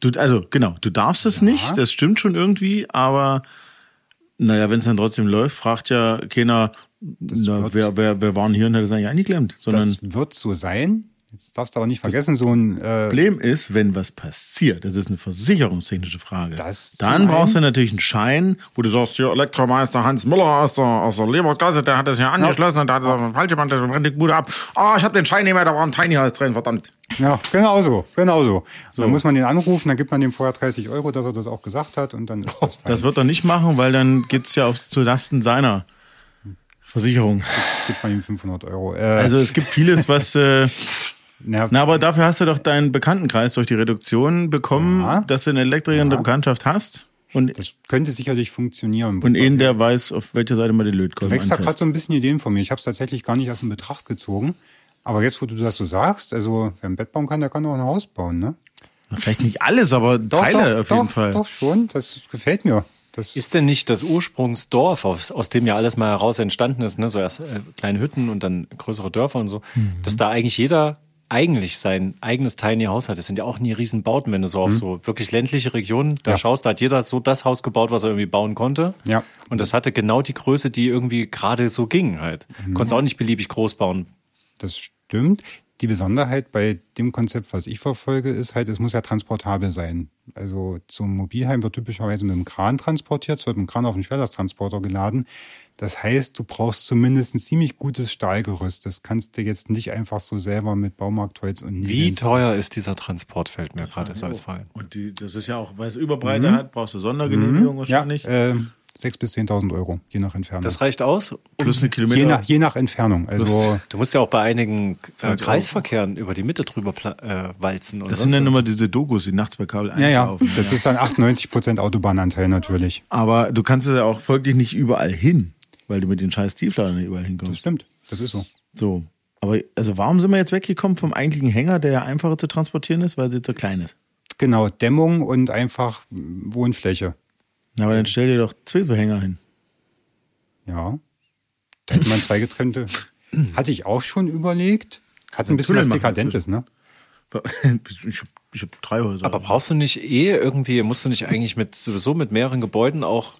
Du, also genau, du darfst es ja. nicht, das stimmt schon irgendwie, aber naja, wenn es dann trotzdem läuft, fragt ja keiner, na, wer, wer, wer waren hier und hat das eigentlich eingeklemmt. Sondern das wird so sein, Jetzt darfst du aber nicht vergessen, so ein äh, Problem ist, wenn was passiert, das ist eine versicherungstechnische Frage. Das dann brauchst du natürlich einen Schein, wo du sagst, hier Elektromeister Hans Müller aus der, aus der Lebergasse, der hat das ja angeschlossen und da hat das auf den falsche Band, der brennt die Bude ab. Ah, oh, ich habe den Schein nicht mehr, da war ein Tiny House drin, verdammt. Ja, genau so, genau so. so. Dann muss man den anrufen, dann gibt man dem vorher 30 Euro, dass er das auch gesagt hat und dann ist das fein. Das wird er nicht machen, weil dann geht's ja auch zu Lasten seiner Versicherung. Gibt man ihm 500 Euro. Äh, also es gibt vieles, was... Äh, Na, Na, aber dafür hast du doch deinen Bekanntenkreis durch die Reduktion bekommen, ja. dass du eine Elektriker in der Bekanntschaft hast. Und das könnte sicherlich funktionieren. Und ihn, der weiß, auf welcher Seite man den Lötkolben Du wächst da gerade so ein bisschen Ideen von mir. Ich habe es tatsächlich gar nicht erst in Betracht gezogen. Aber jetzt, wo du das so sagst, also wer ein Bett bauen kann, der kann auch ein Haus bauen, ne? Na, vielleicht nicht alles, aber doch, Teile doch, auf jeden doch, Fall. Doch, schon. Das gefällt mir. Das ist denn nicht das Ursprungsdorf, aus, aus, dem ja alles mal heraus entstanden ist, ne? so erst äh, kleine Hütten und dann größere Dörfer und so, mhm. dass da eigentlich jeder eigentlich sein eigenes Tiny House hat. Das sind ja auch nie Riesenbauten, wenn du so auf mhm. so wirklich ländliche Regionen da ja. schaust, da hat jeder so das Haus gebaut, was er irgendwie bauen konnte. Ja. Und das hatte genau die Größe, die irgendwie gerade so ging halt. Mhm. Konntest auch nicht beliebig groß bauen. Das stimmt. Die Besonderheit bei dem Konzept, was ich verfolge, ist halt, es muss ja transportabel sein. Also zum Mobilheim wird typischerweise mit dem Kran transportiert, es wird mit dem Kran auf den Schwerlasttransporter geladen. Das heißt, du brauchst zumindest ein ziemlich gutes Stahlgerüst. Das kannst du jetzt nicht einfach so selber mit Baumarktholz und Wie teuer ist dieser Transport, fällt mir gerade so als Frage. Und die, das ist ja auch, weil es Überbreite mhm. hat, brauchst du Sondergenehmigung mhm. wahrscheinlich. Ja, äh, 6.000 bis 10.000 Euro, je nach Entfernung. Das reicht aus? Plus eine Kilometer? Je nach, je nach Entfernung. Also du musst ja auch bei einigen äh, Kreisverkehren über die Mitte drüber äh, walzen. das sind dann immer diese Dokus, die nachts bei Kabel Ja, ja. Das ja. ist dann 98 Prozent Autobahnanteil natürlich. Aber du kannst ja auch folglich nicht überall hin, weil du mit den scheiß Tiefladern nicht überall hinkommst. Das stimmt. Das ist so. So. Aber also warum sind wir jetzt weggekommen vom eigentlichen Hänger, der ja einfacher zu transportieren ist, weil sie zu klein ist? Genau, Dämmung und einfach Wohnfläche. Na, aber dann stell dir doch zwei so Hänger hin. Ja. Da hätte man zwei getrennte. Hatte ich auch schon überlegt. Hat ein bisschen was Dekadentes, ne? Ich hab, ich hab drei Häuser. Aber brauchst du nicht eh irgendwie, musst du nicht eigentlich mit sowieso mit mehreren Gebäuden auch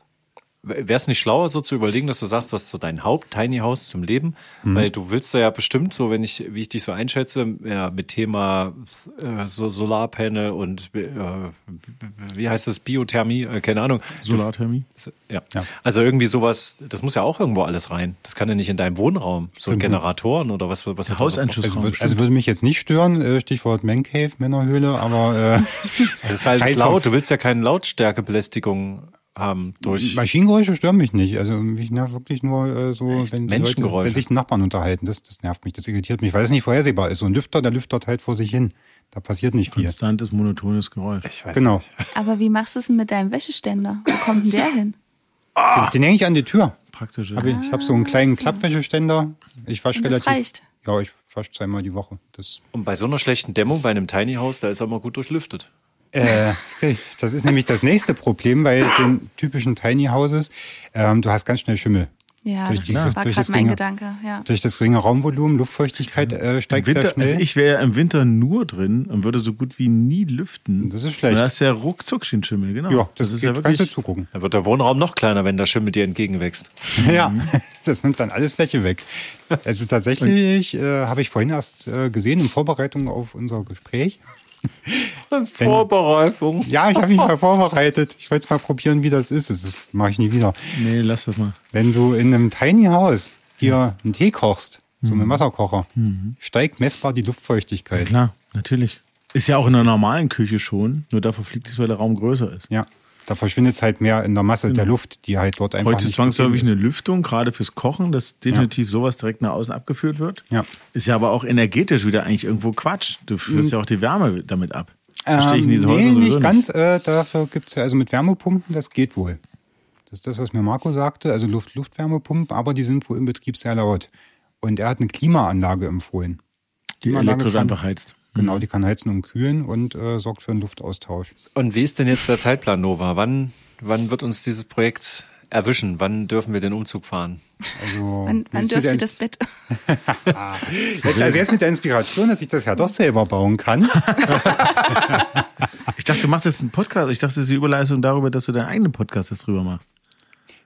Wäre es nicht schlauer, so zu überlegen, dass du sagst, du hast so dein Haupt-Tiny House zum Leben? Mhm. Weil du willst da ja bestimmt, so wenn ich, wie ich dich so einschätze, ja, mit Thema äh, so Solarpanel und äh, wie heißt das, Biothermie, äh, keine Ahnung. Solarthermie? Ja. ja. Also irgendwie sowas, das muss ja auch irgendwo alles rein. Das kann ja nicht in deinem Wohnraum. So Stimmt. Generatoren oder was, was Der Hauseinschussraum. Also, also, würde mich jetzt nicht stören, äh, Stichwort Mancave, Männerhöhle, aber äh, das ist halt laut. Du willst ja keine Lautstärkebelästigung haben durch. Maschinengeräusche stören mich nicht. Also mich nervt wirklich nur äh, so, wenn, Leute, wenn sich Nachbarn unterhalten. Das, das nervt mich, das irritiert mich, weil es nicht vorhersehbar ist. So ein Lüfter, der lüftert halt vor sich hin. Da passiert nicht viel. Konstantes, monotones Geräusch. Ich weiß genau. Nicht. Aber wie machst du es denn mit deinem Wäscheständer? Wo kommt denn der hin? Oh. Den, den hänge ich an die Tür. Praktisch. Hab ich ich habe so einen kleinen Klappwäscheständer. Ich wasche relativ. Das reicht. Ja, ich wasche zweimal die Woche. Das Und bei so einer schlechten Dämmung bei einem Tiny House, da ist er mal gut durchlüftet. Äh, das ist nämlich das nächste Problem bei den typischen Tiny Houses. Ähm, du hast ganz schnell Schimmel. Ja, durch das die, war gerade mein Gedanke. Ja. Durch das geringe Raumvolumen, Luftfeuchtigkeit äh, steigt Winter, sehr schnell. Also ich wäre im Winter nur drin und würde so gut wie nie lüften. Das ist schlecht. Da ist ja ruckzuck schon Schimmel, genau. Ja, das, das ist ja wirklich. Kannst du zugucken. Da wird der Wohnraum noch kleiner, wenn der Schimmel dir entgegenwächst. ja, das nimmt dann alles Fläche weg. Also tatsächlich äh, habe ich vorhin erst äh, gesehen in Vorbereitung auf unser Gespräch. Vorbereitung. Ja, ich habe mich mal vorbereitet. Ich wollte es mal probieren, wie das ist. Das mache ich nie wieder. Nee, lass das mal. Wenn du in einem Tiny House hier einen Tee kochst, so mit einem mhm. Wasserkocher, mhm. steigt messbar die Luftfeuchtigkeit. Ja, klar, natürlich. Ist ja auch in einer normalen Küche schon, nur dafür fliegt es, weil der Raum größer ist. Ja. Da verschwindet es halt mehr in der Masse genau. der Luft, die halt dort einfach. Heute zwangsläufig eine Lüftung, gerade fürs Kochen, dass definitiv ja. sowas direkt nach außen abgeführt wird. Ja. Ist ja aber auch energetisch wieder eigentlich irgendwo Quatsch. Du führst mhm. ja auch die Wärme damit ab. Das verstehe ich in diese ähm, Häuser nee, nicht ganz. Äh, dafür gibt es ja also mit Wärmepumpen, das geht wohl. Das ist das, was mir Marco sagte, also Luft-Luft-Wärmepumpen, aber die sind wohl im Betrieb sehr laut. Und er hat eine Klimaanlage empfohlen. Die elektrisch einfach heizt. Genau, mhm. die kann heizen und kühlen und äh, sorgt für einen Luftaustausch. Und wie ist denn jetzt der Zeitplan, Nova? Wann, wann wird uns dieses Projekt erwischen? Wann dürfen wir den Umzug fahren? Also, wann wann dürft ihr das Bett? jetzt, also jetzt mit der Inspiration, dass ich das ja doch selber bauen kann. ich dachte, du machst jetzt einen Podcast. Ich dachte, das ist die Überleistung darüber, dass du deinen eigenen Podcast jetzt drüber machst.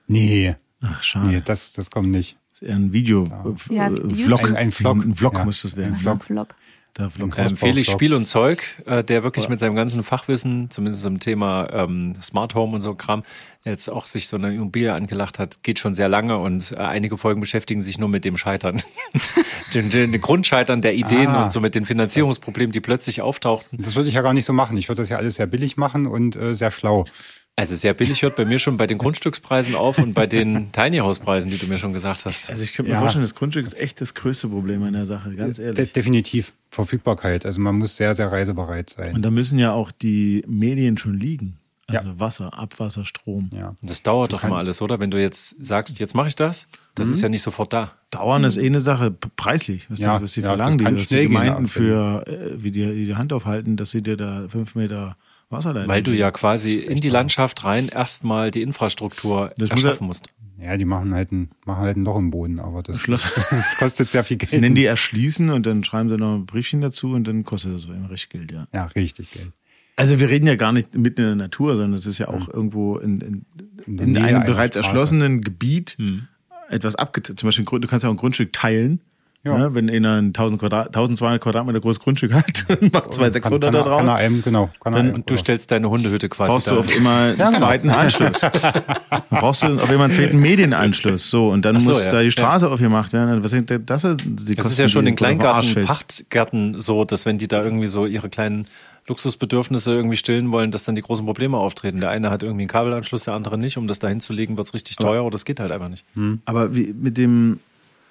Nee. Ach, schade. Nee, das, das kommt nicht. Das ist eher ein Video. Ja, äh, Vlog. Ein, ein Vlog. Ein Vlog ja. müsste es werden. Ein Vlog. Vlog. Da empfehle ich Spiel und Zeug, äh, der wirklich mit seinem ganzen Fachwissen, zumindest im Thema ähm, Smart Home und so Kram, jetzt auch sich so eine Immobilie angelacht hat, geht schon sehr lange und äh, einige Folgen beschäftigen sich nur mit dem Scheitern. den, den, den Grundscheitern der Ideen ah, und so mit den Finanzierungsproblemen, die plötzlich auftauchten. Das würde ich ja gar nicht so machen. Ich würde das ja alles sehr billig machen und äh, sehr schlau. Also sehr billig hört bei mir schon bei den Grundstückspreisen auf und bei den Tiny House Preisen, die du mir schon gesagt hast. Also ich könnte mir ja. vorstellen, das Grundstück ist echt das größte Problem in der Sache, ganz ehrlich. De definitiv. Verfügbarkeit. Also man muss sehr, sehr reisebereit sein. Und da müssen ja auch die Medien schon liegen. Also ja. Wasser, Abwasser, Strom. Ja. Das dauert du doch immer alles, oder? Wenn du jetzt sagst, jetzt mache ich das, das mhm. ist ja nicht sofort da. Dauern ist eh eine Sache, preislich. Was, ja, was die ja, verlangen, die, was die Gemeinden für, äh, wie die, die Hand aufhalten, dass sie dir da fünf Meter Wasserleitung. Weil du ja quasi in die Landschaft rein erstmal die Infrastruktur das erschaffen musst. Ja, die machen halt ein, machen halt ein Loch im Boden, aber das, das kostet sehr viel Geld. Das nennen die erschließen und dann schreiben sie noch ein Briefchen dazu und dann kostet das immer richtig Geld, ja. Ja, richtig Geld. Also wir reden ja gar nicht mitten in der Natur, sondern es ist ja auch mhm. irgendwo in, in, in, in einem bereits erschlossenen Gebiet mhm. etwas abgeteilt. Zum Beispiel, du kannst ja auch ein Grundstück teilen ja. ja. wenn einer ein 1000 Quadrat, 1200 Quadratmeter großes Grundstück hat und macht zwei 600 da drauf. Kann er einem, genau. Kann dann, und du stellst deine Hundehütte quasi Brauchst da. du auf immer einen ja, genau. zweiten Anschluss. brauchst du auf immer einen zweiten Medienanschluss. So, und dann so, muss ja. da die Straße ja. aufgemacht werden. Was, das, ist, die das ist ja schon in Kleingarten, Pachtgärten so, dass wenn die da irgendwie so ihre kleinen Luxusbedürfnisse irgendwie stillen wollen, dass dann die großen Probleme auftreten. Der eine hat irgendwie einen Kabelanschluss, der andere nicht. Um das da hinzulegen, wird es richtig teuer oder das geht halt einfach nicht. Hm. Aber wie mit dem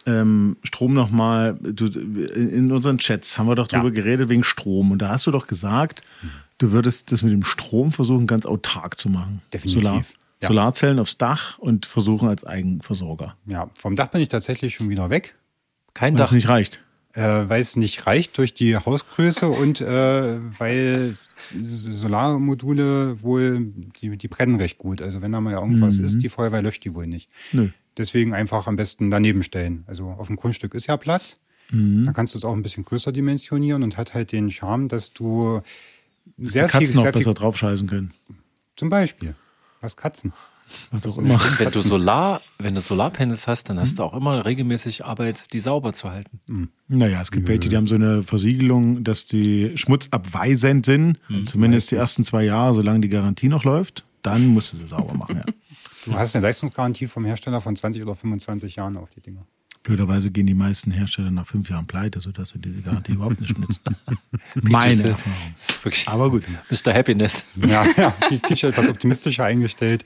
ähm, Strom nochmal, in unseren Chats haben wir doch drüber ja. geredet wegen Strom. Und da hast du doch gesagt, du würdest das mit dem Strom versuchen, ganz autark zu machen. Definitiv. Solar, ja. Solarzellen aufs Dach und versuchen als Eigenversorger. Ja, vom Dach bin ich tatsächlich schon wieder weg. Kein Dach. Weil es nicht reicht. Äh, weil es nicht reicht durch die Hausgröße und äh, weil Solarmodule wohl, die, die brennen recht gut. Also wenn da mal irgendwas mhm. ist, die Feuerwehr löscht die wohl nicht. Nö. Deswegen einfach am besten daneben stellen. Also auf dem Grundstück ist ja Platz. Mhm. Da kannst du es auch ein bisschen größer dimensionieren und hat halt den Charme, dass du dass sehr die Katzen viel, noch besser draufscheißen können. Zum Beispiel. Was Katzen. Was auch immer. Wenn du Solar, wenn du Solarpanels hast, dann hast du auch immer regelmäßig Arbeit, die sauber zu halten. Mhm. Naja, es gibt welche, die haben so eine Versiegelung, dass die schmutzabweisend sind. Mhm. Zumindest die ersten zwei Jahre, solange die Garantie noch läuft. Dann musst du sie sauber machen, ja. Du hast eine Leistungsgarantie vom Hersteller von 20 oder 25 Jahren auf die Dinger. Blöderweise gehen die meisten Hersteller nach fünf Jahren pleite, sodass sie diese Garantie überhaupt nicht nützt. Meine Erfahrung. Aber gut. Mr. Happiness. Ja, ja die T-Shirt etwas optimistischer eingestellt.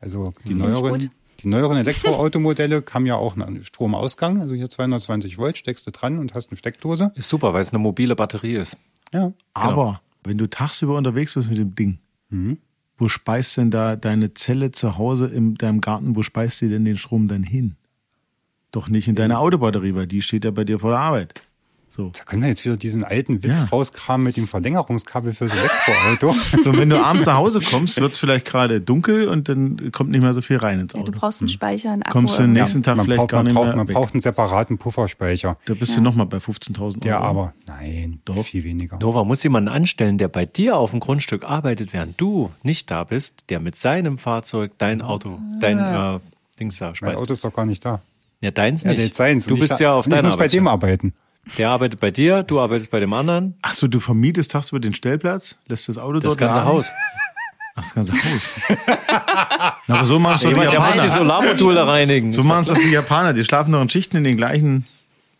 Also die neueren, die neueren Elektroautomodelle haben ja auch einen Stromausgang. Also hier 220 Volt, steckst du dran und hast eine Steckdose. Ist super, weil es eine mobile Batterie ist. Ja. Aber genau. wenn du tagsüber unterwegs bist mit dem Ding, mhm. Wo speist denn da deine Zelle zu Hause in deinem Garten, wo speist sie denn den Strom dann hin? Doch nicht in deine Autobatterie, weil die steht ja bei dir vor der Arbeit. So. Da können wir jetzt wieder diesen alten Witz ja. rauskramen mit dem Verlängerungskabel fürs Elektroauto. so, wenn du abends nach Hause kommst, wird es vielleicht gerade dunkel und dann kommt nicht mehr so viel rein ins Auto. Ja, du brauchst einen Speicher, einen Akku. Kommst du den nächsten Tag man vielleicht braucht, gar nicht braucht, mehr Man weg. braucht einen separaten Pufferspeicher. Da bist ja. du nochmal bei 15.000 Euro. Ja, aber nein, doch viel weniger. Nova muss jemanden anstellen, der bei dir auf dem Grundstück arbeitet, während du nicht da bist, der mit seinem Fahrzeug dein Auto, dein äh, Dings da speist. Mein Auto ist doch gar nicht da. Ja, deins nicht. Ja, seins. Du bist ja auf deiner Ich muss bei dem arbeiten. Der arbeitet bei dir, du arbeitest bei dem anderen. Ach so, du vermietest tagsüber den Stellplatz, lässt das Auto das dort Das ganze Haus. Ach, das ganze Haus. Na, aber so machst du die Japaner. Der muss die Solarmodule reinigen. So machen es doch die Japaner. Die schlafen noch in Schichten in den gleichen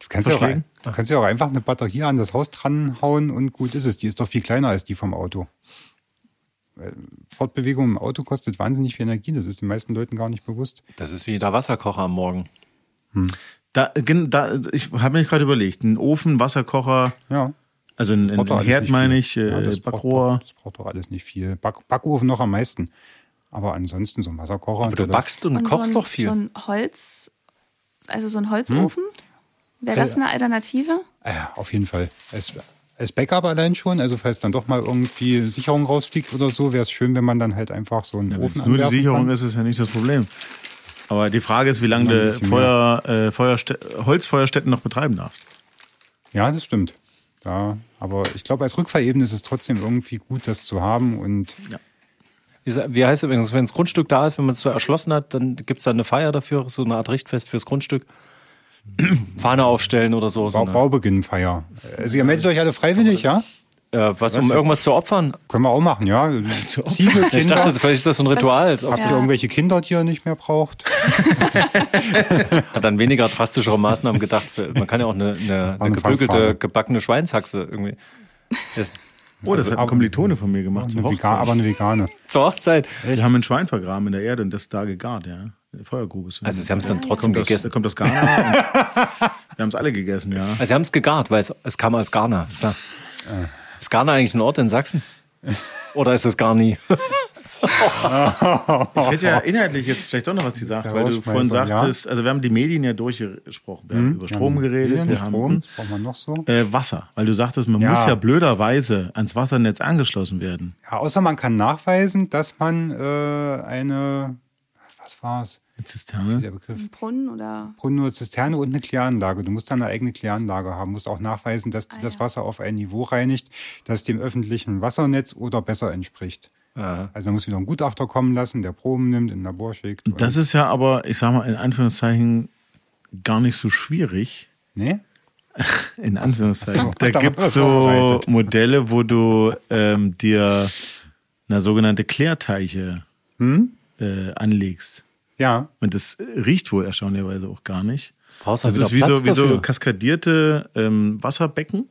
Du kannst, ja auch, du kannst ja auch einfach eine Batterie an das Haus dranhauen und gut ist es. Die ist doch viel kleiner als die vom Auto. Fortbewegung im Auto kostet wahnsinnig viel Energie. Das ist den meisten Leuten gar nicht bewusst. Das ist wie der Wasserkocher am Morgen. Hm. Da, da, ich habe mir gerade überlegt, ein Ofen, Wasserkocher, ja. also ein, ein Herd meine ich, ja, das Backrohr. Braucht doch, das braucht doch alles nicht viel. Back, Backofen noch am meisten. Aber ansonsten so ein Wasserkocher. Aber du backst und, und kochst so ein, doch viel. So ein Holz, also so ein Holzofen, hm? wäre das eine Alternative? Ja, auf jeden Fall. Es, als Backup allein schon, also falls dann doch mal irgendwie Sicherung rausfliegt oder so, wäre es schön, wenn man dann halt einfach so einen ja, Ofen Nur die Sicherung kann. ist es ja nicht das Problem. Aber die Frage ist, wie lange du Feuer, äh, Holzfeuerstätten noch betreiben darfst. Ja, das stimmt. Ja, aber ich glaube, als Rückfahrebene ist es trotzdem irgendwie gut, das zu haben und. Ja. Wie heißt es, wenn das Grundstück da ist, wenn man es so erschlossen hat, dann gibt es da eine Feier dafür, so eine Art Richtfest fürs Grundstück. Fahne aufstellen oder so. Ba so Baubeginnfeier. Also ihr meldet euch alle freiwillig, ja? Äh, was, um irgendwas zu opfern? Können wir auch machen, ja. Ziege, ich dachte, vielleicht ist das so ein Ritual. Was? Habt ihr irgendwelche Kinder, die ihr nicht mehr braucht? Hat dann weniger drastischere Maßnahmen gedacht. Man kann ja auch eine, eine, eine gebügelte, gebackene Schweinshaxe irgendwie essen. Oh, das hat ein Kommilitone von mir gemacht. Eine Vegan, aber eine vegane. Zur Hochzeit. Die haben ein Schwein vergraben in der Erde und das da gegart, ja. Feuergrube. Also sie haben es dann trotzdem kommt gegessen. Aus, kommt aus Ghana. wir haben es alle gegessen, ja. Also sie haben es gegart, weil es, es kam aus Ghana, ist klar. Ist Ghana eigentlich ein Ort in Sachsen? Oder ist es gar nie? ich hätte ja inhaltlich jetzt vielleicht doch noch was gesagt, weil du vorhin sagtest, ja. also wir haben die Medien ja durchgesprochen. Wir haben mhm. über Strom geredet, Medien, wir haben Strom, braucht man noch so? Äh, Wasser, weil du sagtest, man ja. muss ja blöderweise ans Wassernetz angeschlossen werden. Ja, außer man kann nachweisen, dass man äh, eine, was war's? Eine Zisterne? Der Begriff. Ein Brunnen oder? Brunnen oder Zisterne und eine Kläranlage. Du musst dann eine eigene Kläranlage haben, musst auch nachweisen, dass die ah, das Wasser auf ein Niveau reinigt, das dem öffentlichen Wassernetz oder besser entspricht. Aha. Also da muss wieder ein Gutachter kommen lassen, der Proben nimmt, in ein Labor schickt. Das ist ja aber, ich sag mal, in Anführungszeichen gar nicht so schwierig. Nee? in Anführungszeichen. da gibt es so Modelle, wo du ähm, dir eine sogenannte Klärteiche hm? äh, anlegst. Ja. Und das riecht wohl erstaunlicherweise auch gar nicht. Brauchst das ist wie so, wie so kaskadierte ähm, Wasserbecken.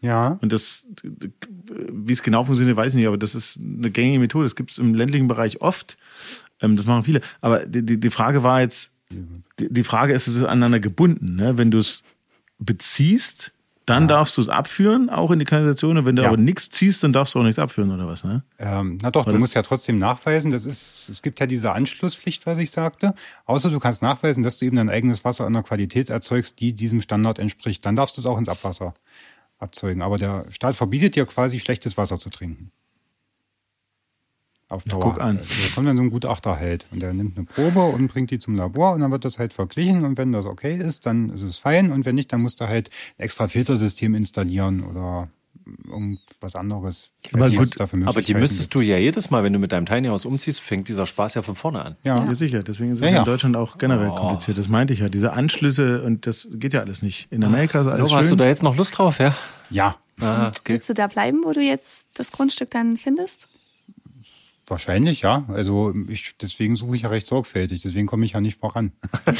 Ja. Und das, wie es genau funktioniert, weiß ich nicht, aber das ist eine gängige Methode. Das gibt es im ländlichen Bereich oft. Ähm, das machen viele. Aber die, die, die Frage war jetzt, die, die Frage ist, es ist aneinander gebunden. Ne? Wenn du es beziehst, dann ja. darfst du es abführen, auch in die Kanalisation. Und wenn du ja. aber nichts ziehst, dann darfst du auch nichts abführen, oder was? Ne? Ähm, na doch, War du musst ja trotzdem nachweisen. Das ist, es gibt ja diese Anschlusspflicht, was ich sagte. Außer du kannst nachweisen, dass du eben dein eigenes Wasser in einer Qualität erzeugst, die diesem Standard entspricht. Dann darfst du es auch ins Abwasser abzeugen. Aber der Staat verbietet dir quasi schlechtes Wasser zu trinken. Auf Dauer. Guck an. Also da kommt dann so ein Gutachter halt und der nimmt eine Probe und bringt die zum Labor und dann wird das halt verglichen und wenn das okay ist, dann ist es fein und wenn nicht, dann musst du halt ein extra Filtersystem installieren oder irgendwas anderes. Aber gut, aber die müsstest du ja jedes Mal, wenn du mit deinem Tiny House umziehst, fängt dieser Spaß ja von vorne an. Ja, ja. sicher. Deswegen ist es ja, ja. in Deutschland auch generell oh. kompliziert. Das meinte ich ja. Diese Anschlüsse und das geht ja alles nicht. In Amerika ist alles Nova, schön. Hast du da jetzt noch Lust drauf, ja? Ja. Ah, okay. Willst du da bleiben, wo du jetzt das Grundstück dann findest? Wahrscheinlich, ja. Also ich, deswegen suche ich ja recht sorgfältig, deswegen komme ich ja nicht voran.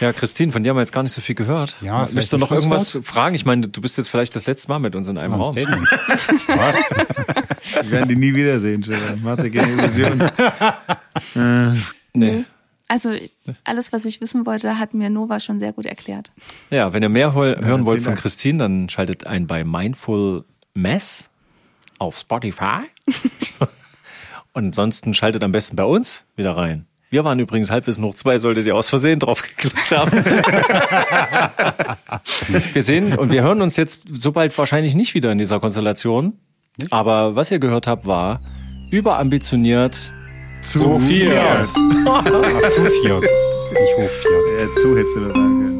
ja, Christine, von dir haben wir jetzt gar nicht so viel gehört. Ja, Möchtest du noch irgendwas fragen? Ich meine, du bist jetzt vielleicht das letzte Mal mit uns in einem Raum. Statement. Was? Wir werden die nie wiedersehen. Mach dir keine Illusion. äh, nee. Also alles, was ich wissen wollte, hat mir Nova schon sehr gut erklärt. Ja, wenn ihr mehr hören wollt von Christine, dann schaltet ein bei Mindful Mess auf Spotify. Und ansonsten schaltet am besten bei uns wieder rein. Wir waren übrigens Halbwissen hoch zwei, solltet ihr aus Versehen drauf geklickt haben. wir sehen und wir hören uns jetzt so bald wahrscheinlich nicht wieder in dieser Konstellation. Aber was ihr gehört habt, war überambitioniert zu, zu viert. zu viert. Nicht hoch viert. Ja, zu hätte sagen.